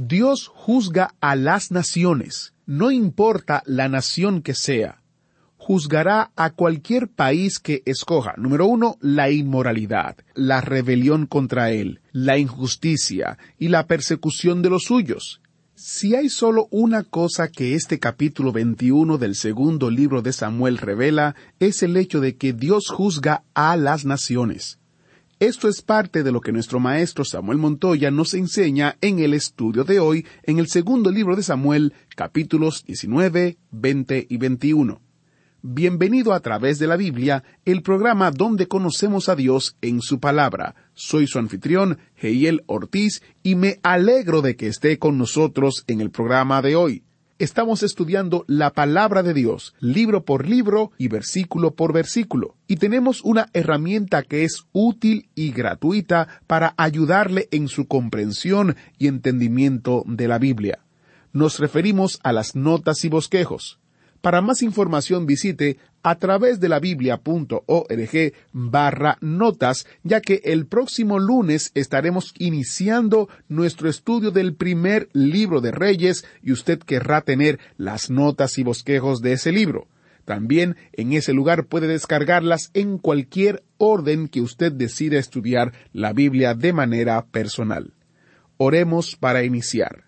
Dios juzga a las naciones, no importa la nación que sea. Juzgará a cualquier país que escoja. Número uno, la inmoralidad, la rebelión contra Él, la injusticia y la persecución de los suyos. Si hay solo una cosa que este capítulo 21 del segundo libro de Samuel revela, es el hecho de que Dios juzga a las naciones. Esto es parte de lo que nuestro maestro Samuel Montoya nos enseña en el estudio de hoy en el segundo libro de Samuel, capítulos 19, 20 y 21. Bienvenido a través de la Biblia, el programa donde conocemos a Dios en su palabra. Soy su anfitrión, Heiel Ortiz, y me alegro de que esté con nosotros en el programa de hoy. Estamos estudiando la palabra de Dios, libro por libro y versículo por versículo, y tenemos una herramienta que es útil y gratuita para ayudarle en su comprensión y entendimiento de la Biblia. Nos referimos a las notas y bosquejos. Para más información visite a través de la biblia.org barra notas, ya que el próximo lunes estaremos iniciando nuestro estudio del primer libro de Reyes y usted querrá tener las notas y bosquejos de ese libro. También en ese lugar puede descargarlas en cualquier orden que usted decida estudiar la Biblia de manera personal. Oremos para iniciar.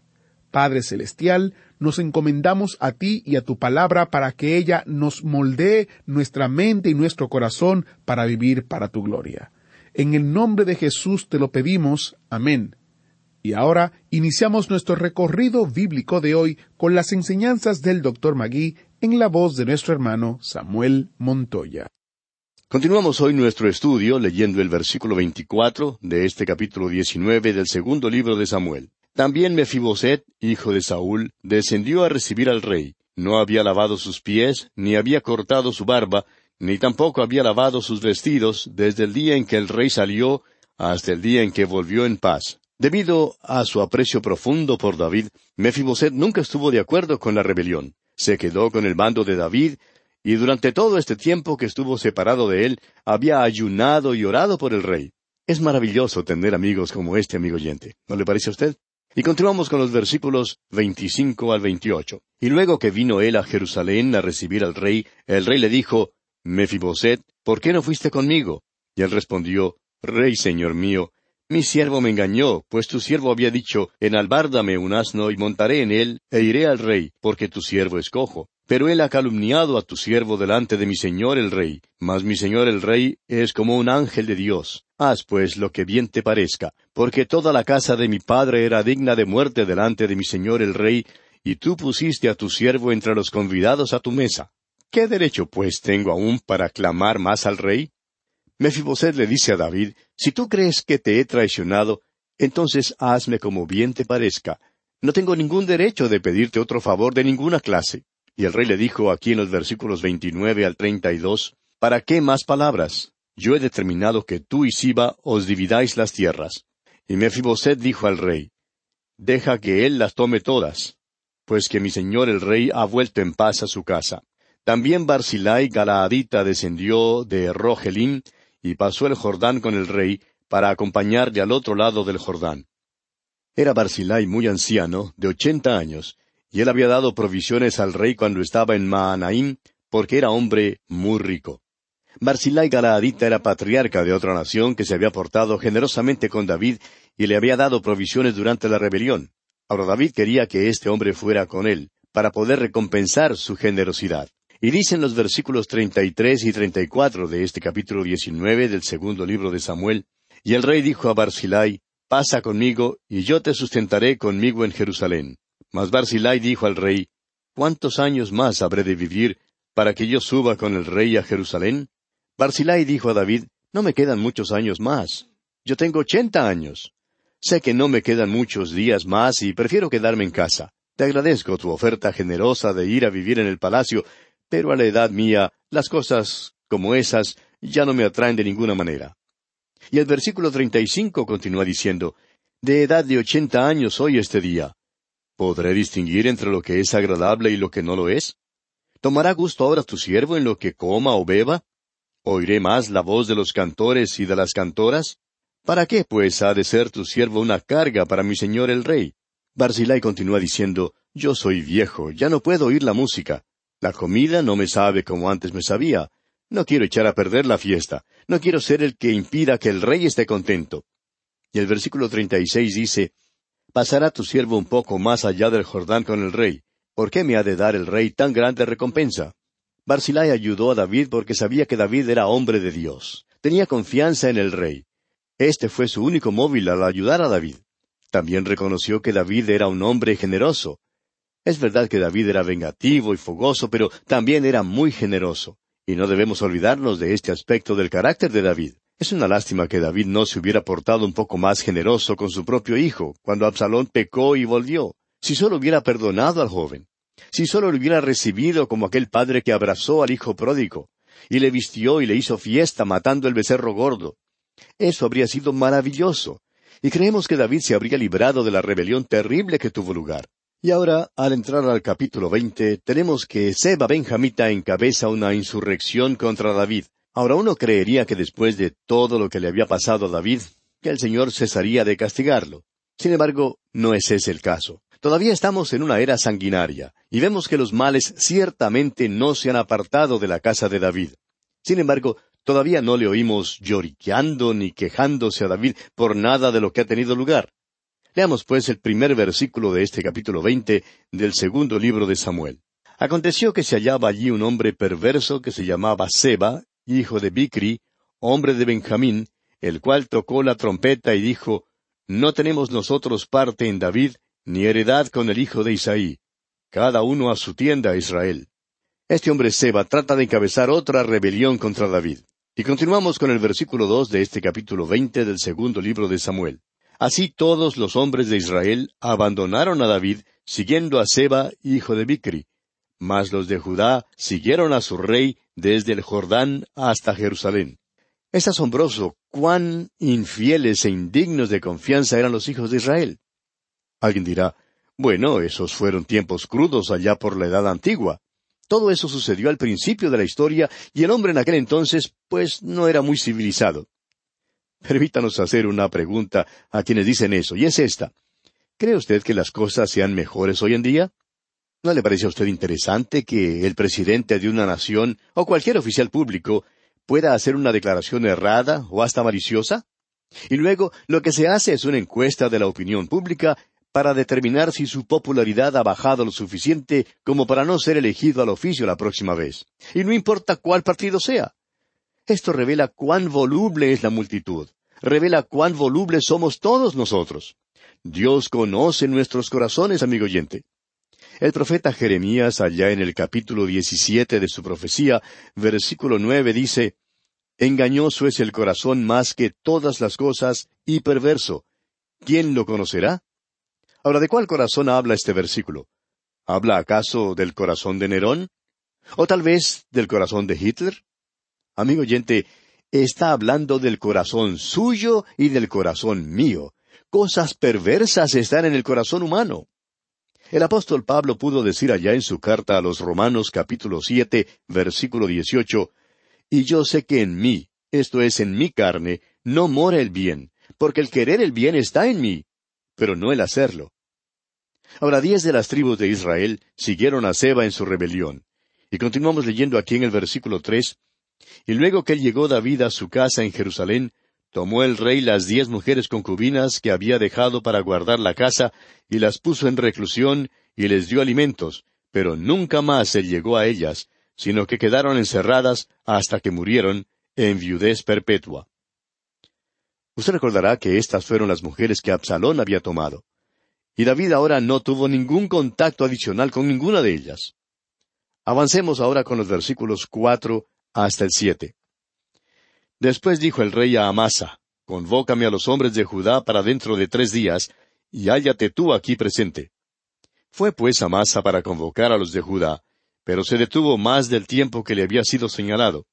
Padre Celestial, nos encomendamos a ti y a tu palabra para que ella nos moldee nuestra mente y nuestro corazón para vivir para tu gloria. En el nombre de Jesús te lo pedimos. Amén. Y ahora iniciamos nuestro recorrido bíblico de hoy con las enseñanzas del Dr. Magui en la voz de nuestro hermano Samuel Montoya. Continuamos hoy nuestro estudio leyendo el versículo 24 de este capítulo 19 del segundo libro de Samuel. También Mefiboset, hijo de Saúl, descendió a recibir al rey. No había lavado sus pies, ni había cortado su barba, ni tampoco había lavado sus vestidos desde el día en que el rey salió hasta el día en que volvió en paz. Debido a su aprecio profundo por David, Mefiboset nunca estuvo de acuerdo con la rebelión. Se quedó con el mando de David, y durante todo este tiempo que estuvo separado de él, había ayunado y orado por el rey. Es maravilloso tener amigos como este amigo oyente. ¿No le parece a usted? Y continuamos con los versículos 25 al 28. Y luego que vino él a Jerusalén a recibir al rey, el rey le dijo, Mefiboset, ¿por qué no fuiste conmigo? Y él respondió, Rey, señor mío, mi siervo me engañó, pues tu siervo había dicho, Enalbárdame un asno y montaré en él, e iré al rey, porque tu siervo es cojo. Pero él ha calumniado a tu siervo delante de mi señor el rey, mas mi señor el rey es como un ángel de Dios. Haz pues lo que bien te parezca, porque toda la casa de mi padre era digna de muerte delante de mi señor el rey, y tú pusiste a tu siervo entre los convidados a tu mesa. ¿Qué derecho pues tengo aún para clamar más al rey? Mefiboset le dice a David, Si tú crees que te he traicionado, entonces hazme como bien te parezca. No tengo ningún derecho de pedirte otro favor de ninguna clase. Y el rey le dijo aquí en los versículos 29 al 32, ¿Para qué más palabras? Yo he determinado que tú y Siba os dividáis las tierras. Y Mefiboset dijo al rey, Deja que él las tome todas, pues que mi señor el rey ha vuelto en paz a su casa. También Barzilai Galaadita descendió de Rogelim y pasó el Jordán con el rey para acompañarle al otro lado del Jordán. Era Barzilai muy anciano, de ochenta años, y él había dado provisiones al rey cuando estaba en Maanaim, porque era hombre muy rico. Barzillai Galaadita era patriarca de otra nación que se había portado generosamente con David y le había dado provisiones durante la rebelión. Ahora David quería que este hombre fuera con él, para poder recompensar su generosidad. Y dicen los versículos treinta y tres y treinta y cuatro de este capítulo diecinueve del segundo libro de Samuel, y el rey dijo a Barzillai, Pasa conmigo, y yo te sustentaré conmigo en Jerusalén. Mas Barzillai dijo al rey, ¿Cuántos años más habré de vivir para que yo suba con el rey a Jerusalén? Barzillai dijo a David, No me quedan muchos años más. Yo tengo ochenta años. Sé que no me quedan muchos días más y prefiero quedarme en casa. Te agradezco tu oferta generosa de ir a vivir en el palacio, pero a la edad mía, las cosas como esas ya no me atraen de ninguna manera. Y el versículo treinta y cinco continúa diciendo, De edad de ochenta años soy este día. ¿Podré distinguir entre lo que es agradable y lo que no lo es? ¿Tomará gusto ahora tu siervo en lo que coma o beba? ¿Oiré más la voz de los cantores y de las cantoras? ¿Para qué, pues, ha de ser tu siervo una carga para mi señor el rey? Barzillai continúa diciendo, Yo soy viejo, ya no puedo oír la música. La comida no me sabe como antes me sabía. No quiero echar a perder la fiesta. No quiero ser el que impida que el rey esté contento. Y el versículo treinta y seis dice, Pasará tu siervo un poco más allá del Jordán con el rey. ¿Por qué me ha de dar el rey tan grande recompensa? Barzillai ayudó a David porque sabía que David era hombre de Dios. Tenía confianza en el rey. Este fue su único móvil al ayudar a David. También reconoció que David era un hombre generoso. Es verdad que David era vengativo y fogoso, pero también era muy generoso. Y no debemos olvidarnos de este aspecto del carácter de David. Es una lástima que David no se hubiera portado un poco más generoso con su propio hijo, cuando Absalón pecó y volvió. Si solo hubiera perdonado al joven. Si solo lo hubiera recibido como aquel padre que abrazó al hijo pródigo, y le vistió y le hizo fiesta matando el becerro gordo. Eso habría sido maravilloso. Y creemos que David se habría librado de la rebelión terrible que tuvo lugar. Y ahora, al entrar al capítulo veinte, tenemos que Seba Benjamita encabeza una insurrección contra David. Ahora uno creería que después de todo lo que le había pasado a David, que el Señor cesaría de castigarlo. Sin embargo, no es ese el caso. Todavía estamos en una era sanguinaria, y vemos que los males ciertamente no se han apartado de la casa de David. Sin embargo, Todavía no le oímos lloriqueando ni quejándose a David por nada de lo que ha tenido lugar. Leamos pues el primer versículo de este capítulo veinte del segundo libro de Samuel. Aconteció que se hallaba allí un hombre perverso que se llamaba Seba, hijo de Bicri, hombre de Benjamín, el cual tocó la trompeta y dijo, No tenemos nosotros parte en David, ni heredad con el hijo de Isaí. Cada uno a su tienda, Israel. Este hombre Seba trata de encabezar otra rebelión contra David. Y continuamos con el versículo dos de este capítulo veinte del segundo libro de Samuel. Así todos los hombres de Israel abandonaron a David, siguiendo a Seba, hijo de Bicri. Mas los de Judá siguieron a su rey desde el Jordán hasta Jerusalén. Es asombroso cuán infieles e indignos de confianza eran los hijos de Israel. Alguien dirá, bueno, esos fueron tiempos crudos allá por la edad antigua. Todo eso sucedió al principio de la historia y el hombre en aquel entonces, pues, no era muy civilizado. Permítanos hacer una pregunta a quienes dicen eso, y es esta. ¿Cree usted que las cosas sean mejores hoy en día? ¿No le parece a usted interesante que el presidente de una nación o cualquier oficial público pueda hacer una declaración errada o hasta maliciosa? Y luego lo que se hace es una encuesta de la opinión pública para determinar si su popularidad ha bajado lo suficiente como para no ser elegido al oficio la próxima vez. Y no importa cuál partido sea. Esto revela cuán voluble es la multitud. Revela cuán volubles somos todos nosotros. Dios conoce nuestros corazones, amigo oyente. El profeta Jeremías, allá en el capítulo diecisiete de su profecía, versículo nueve, dice Engañoso es el corazón más que todas las cosas y perverso. ¿Quién lo conocerá? Ahora, ¿de cuál corazón habla este versículo? ¿Habla acaso del corazón de Nerón? ¿O tal vez del corazón de Hitler? Amigo oyente, está hablando del corazón suyo y del corazón mío. Cosas perversas están en el corazón humano. El apóstol Pablo pudo decir allá en su carta a los Romanos capítulo siete, versículo dieciocho, Y yo sé que en mí, esto es en mi carne, no mora el bien, porque el querer el bien está en mí, pero no el hacerlo. Ahora diez de las tribus de Israel siguieron a Seba en su rebelión. Y continuamos leyendo aquí en el versículo tres, Y luego que llegó David a su casa en Jerusalén, tomó el rey las diez mujeres concubinas que había dejado para guardar la casa, y las puso en reclusión, y les dio alimentos, pero nunca más se llegó a ellas, sino que quedaron encerradas hasta que murieron en viudez perpetua. Usted recordará que estas fueron las mujeres que Absalón había tomado. Y David ahora no tuvo ningún contacto adicional con ninguna de ellas. Avancemos ahora con los versículos cuatro hasta el siete. Después dijo el rey a Amasa, Convócame a los hombres de Judá para dentro de tres días, y hállate tú aquí presente. Fue pues Amasa para convocar a los de Judá, pero se detuvo más del tiempo que le había sido señalado.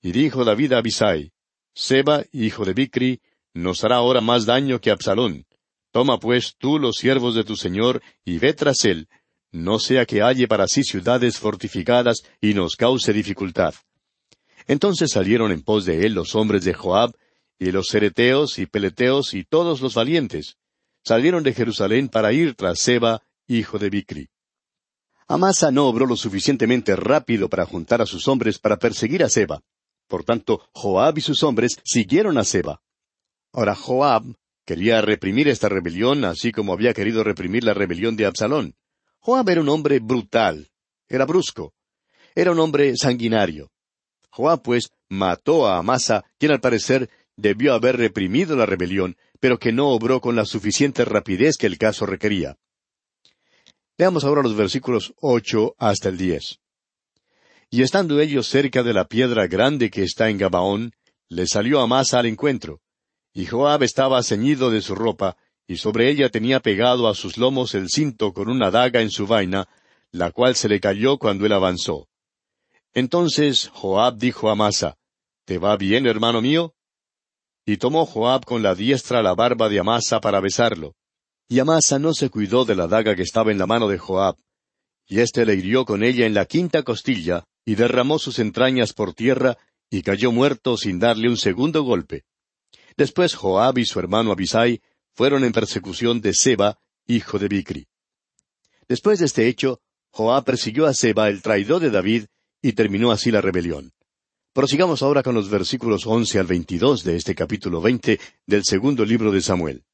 Y dijo David a Abisai, Seba, hijo de Bicri, nos hará ahora más daño que Absalón. Toma pues tú los siervos de tu señor y ve tras él, no sea que halle para sí ciudades fortificadas y nos cause dificultad. Entonces salieron en pos de él los hombres de Joab, y los cereteos y peleteos y todos los valientes. Salieron de Jerusalén para ir tras Seba, hijo de Bicri. Amasa no obró lo suficientemente rápido para juntar a sus hombres para perseguir a Seba. Por tanto, Joab y sus hombres siguieron a Seba. Ahora Joab quería reprimir esta rebelión, así como había querido reprimir la rebelión de Absalón. Joab era un hombre brutal, era brusco, era un hombre sanguinario. Joab, pues, mató a Amasa, quien al parecer debió haber reprimido la rebelión, pero que no obró con la suficiente rapidez que el caso requería. Veamos ahora los versículos ocho hasta el diez. Y estando ellos cerca de la piedra grande que está en Gabaón, le salió Amasa al encuentro. Y Joab estaba ceñido de su ropa, y sobre ella tenía pegado a sus lomos el cinto con una daga en su vaina, la cual se le cayó cuando él avanzó. Entonces Joab dijo a Amasa, ¿Te va bien, hermano mío? Y tomó Joab con la diestra la barba de Amasa para besarlo. Y Amasa no se cuidó de la daga que estaba en la mano de Joab. Y éste le hirió con ella en la quinta costilla, y derramó sus entrañas por tierra, y cayó muerto sin darle un segundo golpe. Después Joab y su hermano Abisai fueron en persecución de Seba, hijo de Bicri. Después de este hecho, Joab persiguió a Seba, el traidor de David, y terminó así la rebelión. Prosigamos ahora con los versículos once al veintidós de este capítulo veinte del segundo libro de Samuel.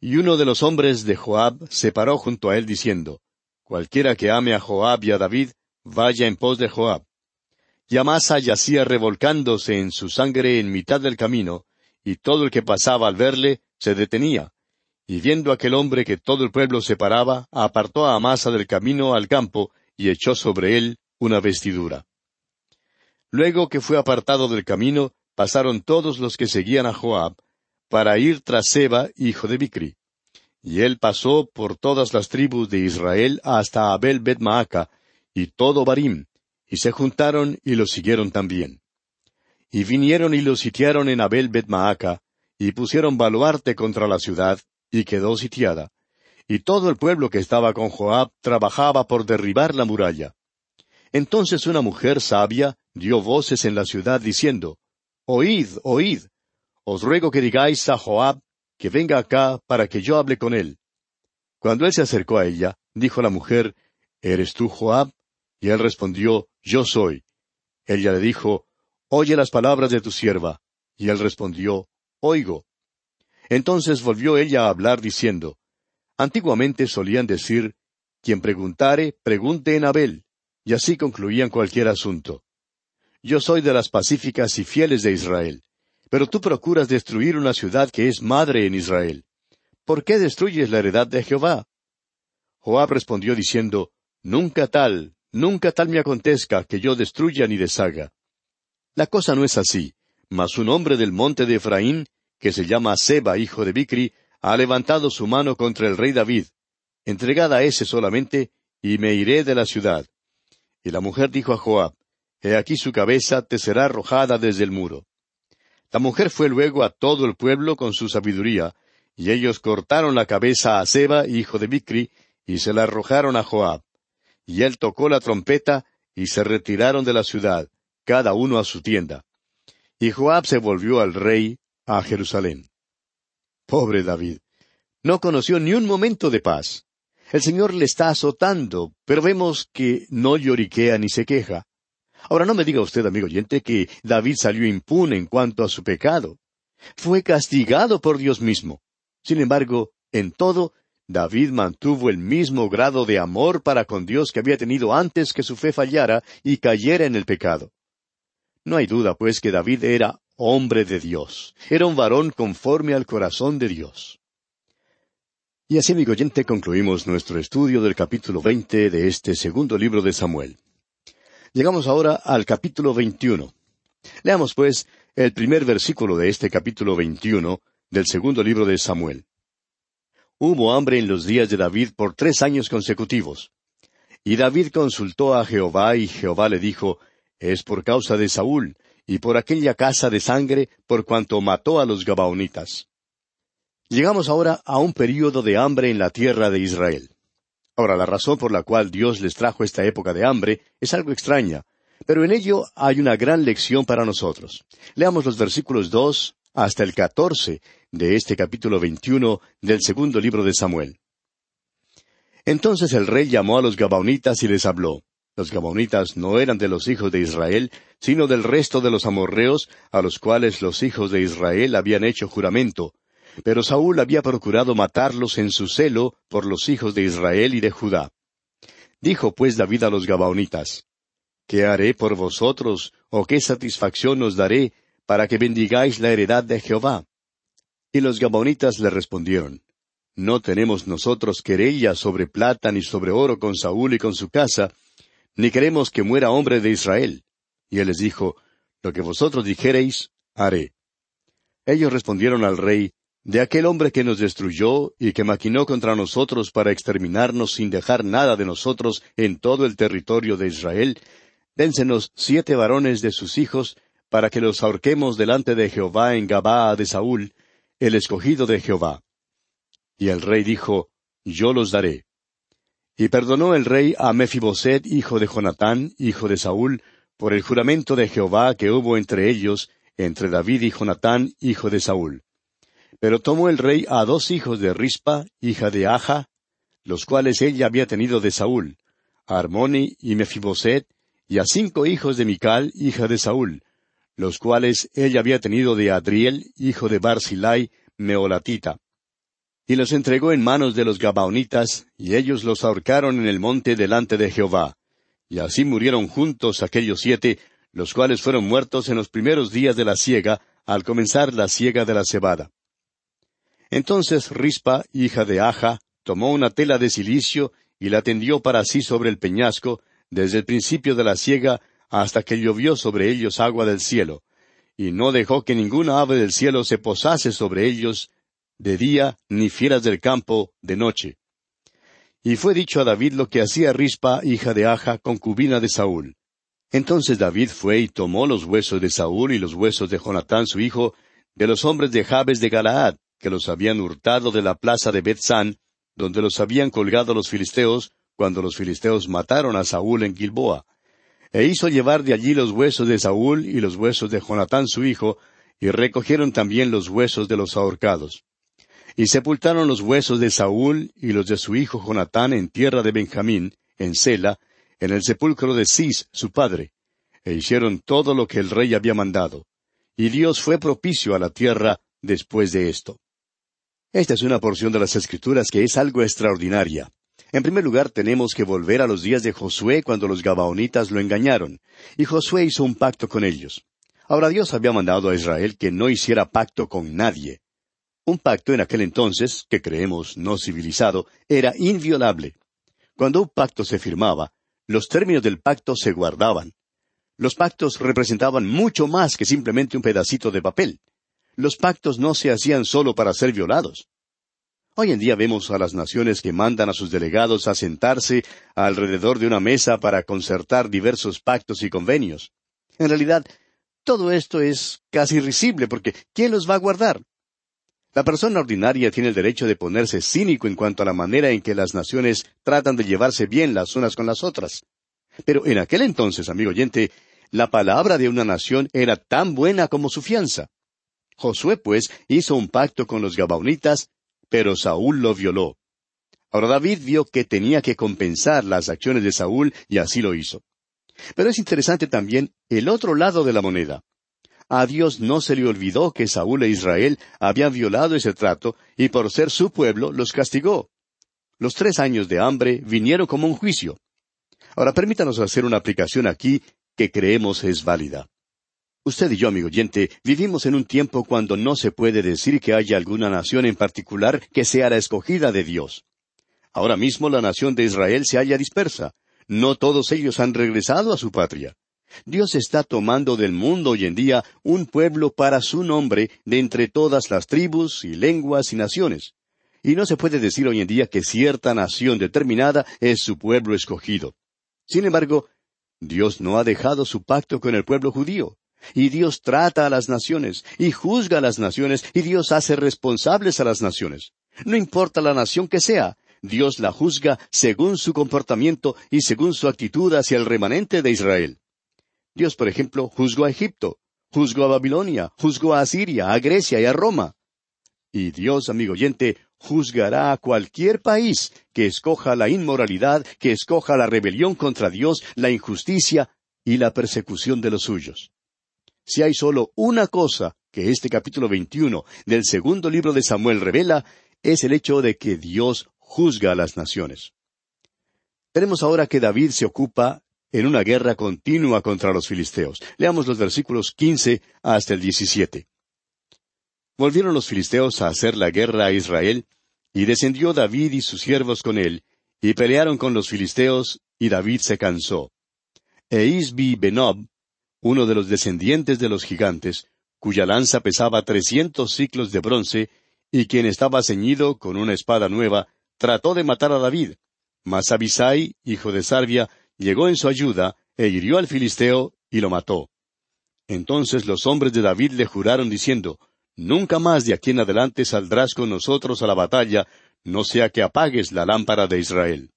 Y uno de los hombres de Joab se paró junto a él diciendo, Cualquiera que ame a Joab y a David, vaya en pos de Joab. Y Amasa yacía revolcándose en su sangre en mitad del camino, y todo el que pasaba al verle se detenía. Y viendo aquel hombre que todo el pueblo se paraba, apartó a Amasa del camino al campo, y echó sobre él una vestidura. Luego que fue apartado del camino, pasaron todos los que seguían a Joab, para ir tras Seba, hijo de Bicri. Y él pasó por todas las tribus de Israel hasta Abel Bet Maaca, y todo Barim, y se juntaron y lo siguieron también. Y vinieron y lo sitiaron en Abel Bet Maaca, y pusieron baluarte contra la ciudad, y quedó sitiada. Y todo el pueblo que estaba con Joab trabajaba por derribar la muralla. Entonces una mujer sabia dio voces en la ciudad diciendo, Oíd, oíd, os ruego que digáis a Joab que venga acá para que yo hable con él. Cuando él se acercó a ella, dijo la mujer, ¿Eres tú Joab? Y él respondió, Yo soy. Ella le dijo, Oye las palabras de tu sierva. Y él respondió, Oigo. Entonces volvió ella a hablar diciendo, Antiguamente solían decir, Quien preguntare, pregunte en Abel y así concluían cualquier asunto. Yo soy de las pacíficas y fieles de Israel, pero tú procuras destruir una ciudad que es madre en Israel. ¿Por qué destruyes la heredad de Jehová? Joab respondió diciendo, Nunca tal, nunca tal me acontezca que yo destruya ni deshaga. La cosa no es así, mas un hombre del monte de Efraín, que se llama Seba, hijo de Bicri, ha levantado su mano contra el rey David. Entregada a ese solamente, y me iré de la ciudad. Y la mujer dijo a Joab, He aquí su cabeza te será arrojada desde el muro. La mujer fue luego a todo el pueblo con su sabiduría, y ellos cortaron la cabeza a Seba, hijo de Bicri, y se la arrojaron a Joab. Y él tocó la trompeta, y se retiraron de la ciudad, cada uno a su tienda. Y Joab se volvió al rey a Jerusalén. Pobre David. No conoció ni un momento de paz. El Señor le está azotando, pero vemos que no lloriquea ni se queja. Ahora no me diga usted, amigo oyente, que David salió impune en cuanto a su pecado. Fue castigado por Dios mismo. Sin embargo, en todo, David mantuvo el mismo grado de amor para con Dios que había tenido antes que su fe fallara y cayera en el pecado. No hay duda, pues, que David era hombre de Dios. Era un varón conforme al corazón de Dios. Y así, amigo oyente, concluimos nuestro estudio del capítulo veinte de este segundo libro de Samuel. Llegamos ahora al capítulo veintiuno. Leamos, pues, el primer versículo de este capítulo veintiuno del segundo libro de Samuel. Hubo hambre en los días de David por tres años consecutivos. Y David consultó a Jehová, y Jehová le dijo, Es por causa de Saúl, y por aquella casa de sangre, por cuanto mató a los Gabaonitas. Llegamos ahora a un período de hambre en la tierra de Israel. Ahora, la razón por la cual Dios les trajo esta época de hambre es algo extraña, pero en ello hay una gran lección para nosotros. Leamos los versículos dos hasta el catorce de este capítulo veintiuno del segundo libro de Samuel. Entonces el rey llamó a los Gabaonitas y les habló. Los Gabaonitas no eran de los hijos de Israel, sino del resto de los amorreos, a los cuales los hijos de Israel habían hecho juramento, pero Saúl había procurado matarlos en su celo por los hijos de Israel y de Judá. Dijo pues David a los Gabaonitas, ¿Qué haré por vosotros, o qué satisfacción os daré, para que bendigáis la heredad de Jehová? Y los Gabaonitas le respondieron, No tenemos nosotros querella sobre plata ni sobre oro con Saúl y con su casa, ni queremos que muera hombre de Israel. Y él les dijo, Lo que vosotros dijereis, haré. Ellos respondieron al rey, de aquel hombre que nos destruyó y que maquinó contra nosotros para exterminarnos sin dejar nada de nosotros en todo el territorio de Israel, dénsenos siete varones de sus hijos, para que los ahorquemos delante de Jehová en Gabaa de Saúl, el escogido de Jehová. Y el rey dijo, Yo los daré. Y perdonó el rey a Mefiboset, hijo de Jonatán, hijo de Saúl, por el juramento de Jehová que hubo entre ellos, entre David y Jonatán, hijo de Saúl. Pero tomó el rey a dos hijos de Rispa, hija de Aja, los cuales ella había tenido de Saúl, a Armoni y Mefiboset, y a cinco hijos de Mical, hija de Saúl, los cuales ella había tenido de Adriel, hijo de Barzilai, Meolatita. Y los entregó en manos de los Gabaonitas, y ellos los ahorcaron en el monte delante de Jehová. Y así murieron juntos aquellos siete, los cuales fueron muertos en los primeros días de la siega, al comenzar la siega de la cebada. Entonces Rispa, hija de Aja, tomó una tela de silicio y la tendió para sí sobre el peñasco, desde el principio de la siega hasta que llovió sobre ellos agua del cielo, y no dejó que ninguna ave del cielo se posase sobre ellos de día, ni fieras del campo de noche. Y fue dicho a David lo que hacía Rispa, hija de Aja, concubina de Saúl. Entonces David fue y tomó los huesos de Saúl y los huesos de Jonatán su hijo, de los hombres de Jabes de Galaad, que los habían hurtado de la plaza de Bethsan, donde los habían colgado los filisteos, cuando los filisteos mataron a Saúl en Gilboa. E hizo llevar de allí los huesos de Saúl y los huesos de Jonatán su hijo, y recogieron también los huesos de los ahorcados. Y sepultaron los huesos de Saúl y los de su hijo Jonatán en tierra de Benjamín, en Sela, en el sepulcro de Cis, su padre, e hicieron todo lo que el rey había mandado. Y Dios fue propicio a la tierra después de esto. Esta es una porción de las Escrituras que es algo extraordinaria. En primer lugar, tenemos que volver a los días de Josué cuando los Gabaonitas lo engañaron, y Josué hizo un pacto con ellos. Ahora Dios había mandado a Israel que no hiciera pacto con nadie. Un pacto en aquel entonces, que creemos no civilizado, era inviolable. Cuando un pacto se firmaba, los términos del pacto se guardaban. Los pactos representaban mucho más que simplemente un pedacito de papel los pactos no se hacían solo para ser violados. Hoy en día vemos a las naciones que mandan a sus delegados a sentarse alrededor de una mesa para concertar diversos pactos y convenios. En realidad, todo esto es casi risible porque ¿quién los va a guardar? La persona ordinaria tiene el derecho de ponerse cínico en cuanto a la manera en que las naciones tratan de llevarse bien las unas con las otras. Pero en aquel entonces, amigo oyente, la palabra de una nación era tan buena como su fianza. Josué, pues, hizo un pacto con los Gabaonitas, pero Saúl lo violó. Ahora David vio que tenía que compensar las acciones de Saúl y así lo hizo. Pero es interesante también el otro lado de la moneda. A Dios no se le olvidó que Saúl e Israel habían violado ese trato y por ser su pueblo los castigó. Los tres años de hambre vinieron como un juicio. Ahora permítanos hacer una aplicación aquí que creemos es válida. Usted y yo, amigo oyente, vivimos en un tiempo cuando no se puede decir que haya alguna nación en particular que sea la escogida de Dios. Ahora mismo la nación de Israel se halla dispersa. No todos ellos han regresado a su patria. Dios está tomando del mundo hoy en día un pueblo para su nombre de entre todas las tribus y lenguas y naciones. Y no se puede decir hoy en día que cierta nación determinada es su pueblo escogido. Sin embargo, Dios no ha dejado su pacto con el pueblo judío. Y Dios trata a las naciones, y juzga a las naciones, y Dios hace responsables a las naciones. No importa la nación que sea, Dios la juzga según su comportamiento y según su actitud hacia el remanente de Israel. Dios, por ejemplo, juzgó a Egipto, juzgó a Babilonia, juzgó a Asiria, a Grecia y a Roma. Y Dios, amigo oyente, juzgará a cualquier país que escoja la inmoralidad, que escoja la rebelión contra Dios, la injusticia y la persecución de los suyos. Si hay solo una cosa que este capítulo 21 del segundo libro de Samuel revela, es el hecho de que Dios juzga a las naciones. Tenemos ahora que David se ocupa en una guerra continua contra los filisteos. Leamos los versículos 15 hasta el 17. Volvieron los filisteos a hacer la guerra a Israel, y descendió David y sus siervos con él, y pelearon con los filisteos, y David se cansó. E Isbi Benob, uno de los descendientes de los gigantes, cuya lanza pesaba trescientos ciclos de bronce, y quien estaba ceñido con una espada nueva, trató de matar a David. Mas Abisai, hijo de Sarbia, llegó en su ayuda, e hirió al filisteo, y lo mató. Entonces los hombres de David le juraron diciendo, Nunca más de aquí en adelante saldrás con nosotros a la batalla, no sea que apagues la lámpara de Israel.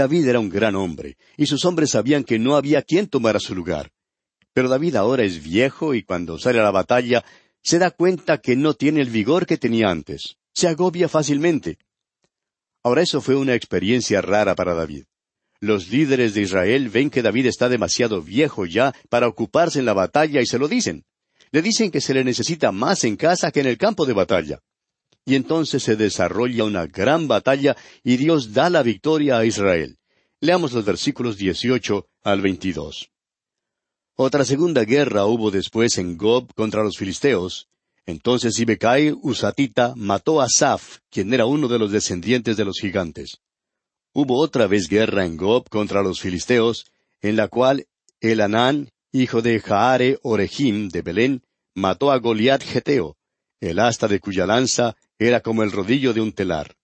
David era un gran hombre, y sus hombres sabían que no había quien tomara su lugar. Pero David ahora es viejo y cuando sale a la batalla se da cuenta que no tiene el vigor que tenía antes. Se agobia fácilmente. Ahora eso fue una experiencia rara para David. Los líderes de Israel ven que David está demasiado viejo ya para ocuparse en la batalla y se lo dicen. Le dicen que se le necesita más en casa que en el campo de batalla y entonces se desarrolla una gran batalla y Dios da la victoria a Israel. Leamos los versículos 18 al 22. Otra segunda guerra hubo después en Gob contra los filisteos. Entonces Ibecai Usatita mató a Saf, quien era uno de los descendientes de los gigantes. Hubo otra vez guerra en Gob contra los filisteos, en la cual Elanán, hijo de Jaare Orejim de Belén, mató a Goliat Geteo, el asta de cuya lanza era como el rodillo de un telar.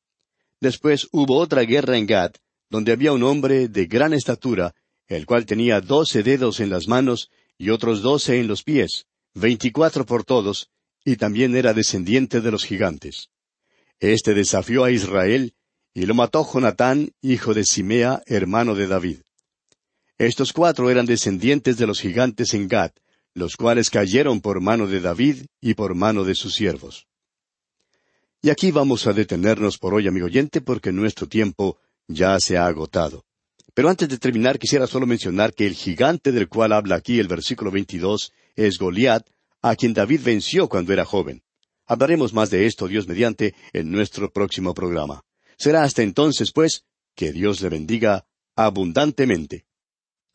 Después hubo otra guerra en Gad, donde había un hombre de gran estatura, el cual tenía doce dedos en las manos y otros doce en los pies, veinticuatro por todos, y también era descendiente de los gigantes. Este desafió a Israel, y lo mató Jonatán, hijo de Simea, hermano de David. Estos cuatro eran descendientes de los gigantes en Gad, los cuales cayeron por mano de David y por mano de sus siervos. Y aquí vamos a detenernos por hoy, amigo oyente, porque nuestro tiempo ya se ha agotado. Pero antes de terminar, quisiera solo mencionar que el gigante del cual habla aquí el versículo 22 es Goliat, a quien David venció cuando era joven. Hablaremos más de esto, Dios mediante, en nuestro próximo programa. Será hasta entonces, pues, que Dios le bendiga abundantemente.